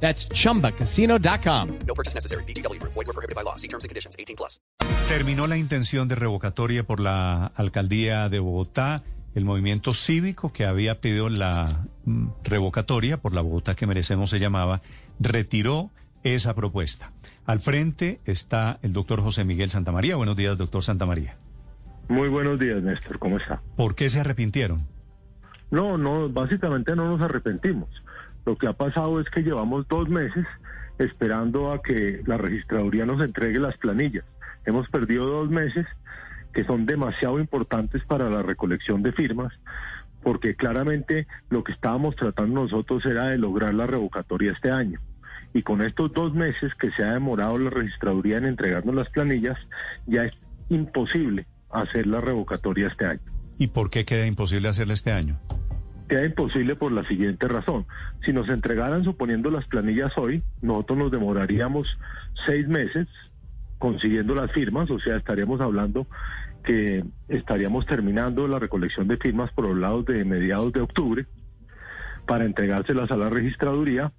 That's chumbacasino.com. No purchase necessary. BGW. Void were prohibited by law. See terms and conditions. 18 plus. Terminó la intención de revocatoria por la alcaldía de Bogotá. El movimiento cívico que había pedido la mm, revocatoria por la Bogotá que merecemos se llamaba, retiró esa propuesta. Al frente está el doctor José Miguel Santamaría. Buenos días, doctor Santamaría. Muy buenos días, Néstor. ¿Cómo está? ¿Por qué se arrepintieron? No, no, básicamente no nos arrepentimos. Lo que ha pasado es que llevamos dos meses esperando a que la registraduría nos entregue las planillas. Hemos perdido dos meses que son demasiado importantes para la recolección de firmas, porque claramente lo que estábamos tratando nosotros era de lograr la revocatoria este año. Y con estos dos meses que se ha demorado la registraduría en entregarnos las planillas, ya es imposible hacer la revocatoria este año. ¿Y por qué queda imposible hacerla este año? Queda imposible por la siguiente razón. Si nos entregaran, suponiendo las planillas hoy, nosotros nos demoraríamos seis meses consiguiendo las firmas, o sea, estaríamos hablando que estaríamos terminando la recolección de firmas por los lados de mediados de octubre para entregárselas a la registraduría.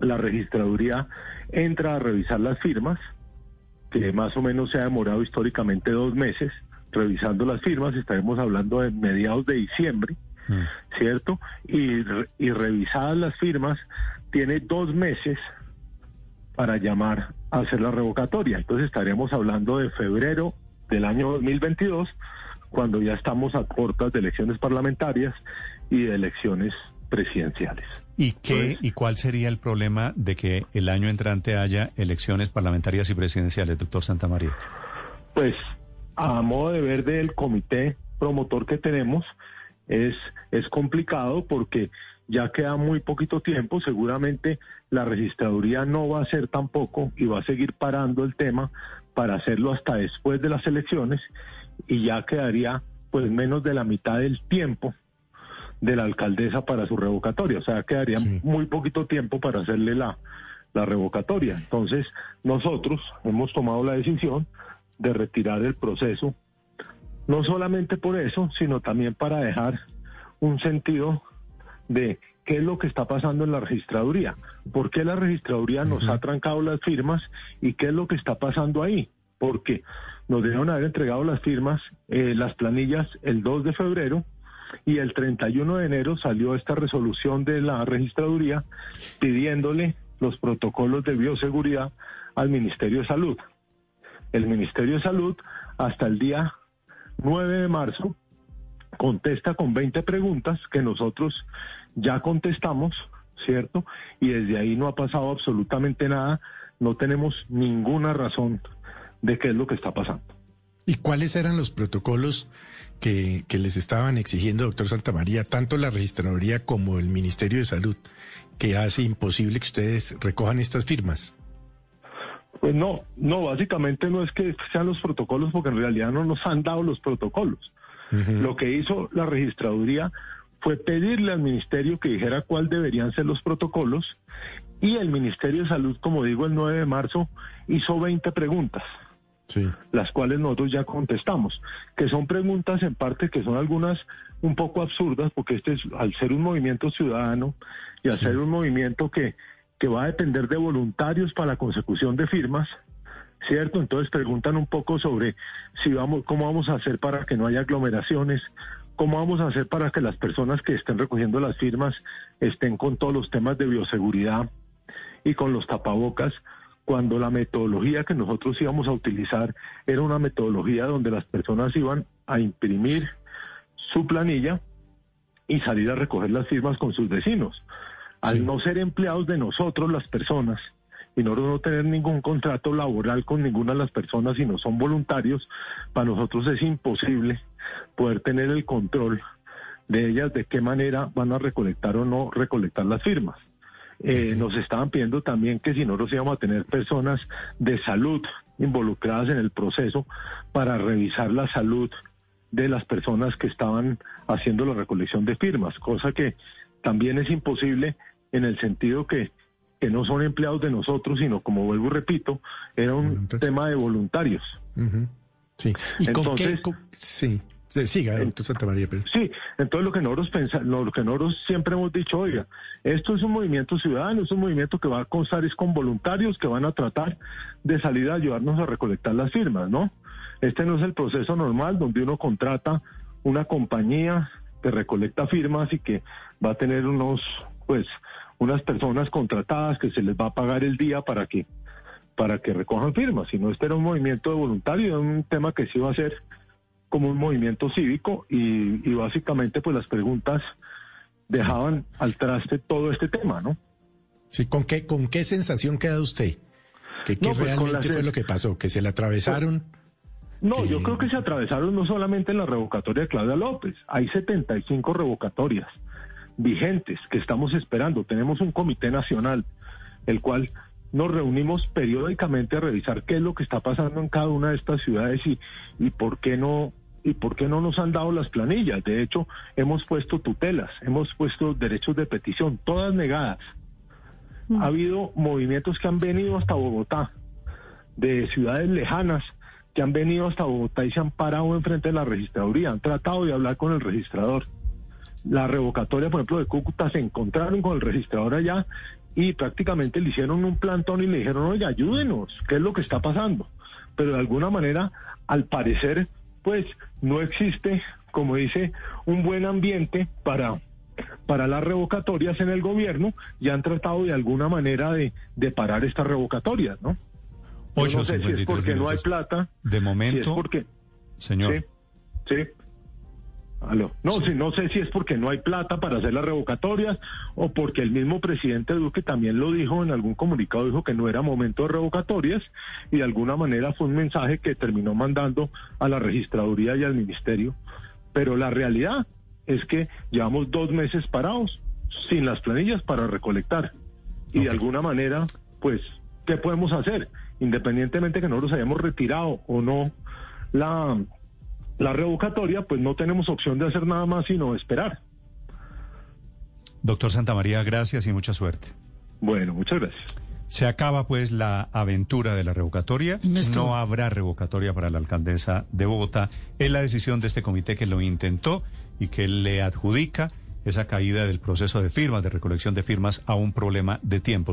La registraduría entra a revisar las firmas, que más o menos se ha demorado históricamente dos meses revisando las firmas, estaremos hablando de mediados de diciembre. ¿Cierto? Y, y revisadas las firmas, tiene dos meses para llamar a hacer la revocatoria. Entonces estaremos hablando de febrero del año 2022, cuando ya estamos a puertas de elecciones parlamentarias y de elecciones presidenciales. ¿Y qué y cuál sería el problema de que el año entrante haya elecciones parlamentarias y presidenciales, doctor Santamaría? Pues a modo de ver del comité promotor que tenemos, es, es complicado porque ya queda muy poquito tiempo, seguramente la registraduría no va a hacer tampoco y va a seguir parando el tema para hacerlo hasta después de las elecciones y ya quedaría pues menos de la mitad del tiempo de la alcaldesa para su revocatoria, o sea, quedaría Sí. muy poquito tiempo para hacerle la, la revocatoria. Entonces, nosotros hemos tomado la decisión de retirar el proceso no solamente por eso, sino también para dejar un sentido de qué es lo que está pasando en la registraduría, por qué la registraduría nos ha trancado las firmas y qué es lo que está pasando ahí, porque nos debieron haber entregado las firmas, eh, las planillas el 2 de febrero y el 31 de enero salió esta resolución de la registraduría pidiéndole los protocolos de bioseguridad al Ministerio de Salud. El Ministerio de Salud hasta el día 9 de marzo contesta con 20 preguntas que nosotros ya contestamos, ¿cierto? Y desde ahí no ha pasado absolutamente nada, no tenemos ninguna razón de qué es lo que está pasando. ¿Y cuáles eran los protocolos que, que les estaban exigiendo, doctor Santamaría, tanto la registraduría como el Ministerio de Salud, que hace imposible que ustedes recojan estas firmas? Pues no, no, básicamente no es que sean los protocolos, porque en realidad no nos han dado los protocolos. Lo que hizo la registraduría fue pedirle al ministerio que dijera cuál deberían ser los protocolos y el Ministerio de Salud, como digo, el 9 de marzo hizo 20 preguntas, Sí. las cuales nosotros ya contestamos, que son preguntas en parte que son algunas un poco absurdas, porque este es, al ser un movimiento ciudadano y al Sí. ser un movimiento que, que va a depender de voluntarios para la consecución de firmas, ¿cierto? Entonces preguntan un poco sobre si vamos, cómo vamos a hacer para que no haya aglomeraciones, cómo vamos a hacer para que las personas que estén recogiendo las firmas estén con todos los temas de bioseguridad y con los tapabocas, cuando la metodología que nosotros íbamos a utilizar era una metodología donde las personas iban a imprimir su planilla y salir a recoger las firmas con sus vecinos. Al Sí. no ser empleados de nosotros las personas y nosotros no tener ningún contrato laboral con ninguna de las personas y no son voluntarios, para nosotros es imposible poder tener el control de ellas de qué manera van a recolectar o no recolectar las firmas. Eh, Nos estaban pidiendo también que si nosotros íbamos a tener personas de salud involucradas en el proceso para revisar la salud de las personas que estaban haciendo la recolección de firmas, cosa que también es imposible en el sentido que, que no son empleados de nosotros, sino como vuelvo y repito, era un tema de voluntarios. Ujú. Sí. ¿Y con Entonces- qué? con- sí. Sí, Siga, doctor Santa María. Pero... Sí, entonces lo que nosotros pensa- lo que nosotros siempre hemos dicho, oiga, esto es un movimiento ciudadano, es un movimiento que va a constar es con voluntarios que van a tratar de salir a ayudarnos a recolectar las firmas, ¿no? Este no es el proceso normal donde uno contrata una compañía que recolecta firmas y que va a tener unos, pues, unas personas contratadas que se les va a pagar el día para que para que recojan firmas, sino este era un movimiento de voluntarios, era un tema que sí iba a ser como un movimiento cívico y, y básicamente pues las preguntas dejaban al traste todo este tema, ¿no? Sí, ¿con qué, ¿con qué sensación queda usted? ¿Qué, qué No, pues, la realmente fue lo que pasó? ¿Que se le atravesaron? No, que- yo creo que se atravesaron no solamente en la revocatoria de Claudia López, hay 75 revocatorias vigentes que estamos esperando. Tenemos un comité nacional, el cual nos reunimos periódicamente a revisar qué es lo que está pasando en cada una de estas ciudades y, y por qué no y por qué no nos han dado las planillas. De hecho, hemos puesto tutelas, hemos puesto derechos de petición, todas negadas. Ha habido movimientos que han venido hasta Bogotá, de ciudades lejanas, que han venido hasta Bogotá y se han parado enfrente de la registraduría, han tratado de hablar con el registrador. La revocatoria, por ejemplo, de Cúcuta, se encontraron con el registrador allá y prácticamente le hicieron un plantón y le dijeron, oye, ayúdenos, ¿qué es lo que está pasando? Pero de alguna manera, al parecer, pues no existe, como dice, un buen ambiente para, para las revocatorias en el gobierno y han tratado de alguna manera de, de parar estas revocatorias, ¿no? Yo no sé si es 53 porque no hay plata, De si es momento, porque... señor, Sí, sí. Aló. No, sí, no sé si es porque no hay plata para hacer las revocatorias o porque el mismo presidente Duque también lo dijo en algún comunicado, dijo que no era momento de revocatorias y de alguna manera fue un mensaje que terminó mandando a la registraduría y al ministerio. Pero la realidad es que llevamos dos meses parados sin las planillas para recolectar. Y de alguna manera, pues, ¿qué podemos hacer? Independientemente que nosotros hayamos retirado o no la, la revocatoria, pues no tenemos opción de hacer nada más sino esperar. doctor Santa María, gracias y mucha suerte. Bueno, muchas gracias. Se acaba pues la aventura de la revocatoria. Néstor. No habrá revocatoria para la alcaldesa de Bogotá. Es la decisión de este comité que lo intentó y que le adjudica esa caída del proceso de firmas, de recolección de firmas, a un problema de tiempo.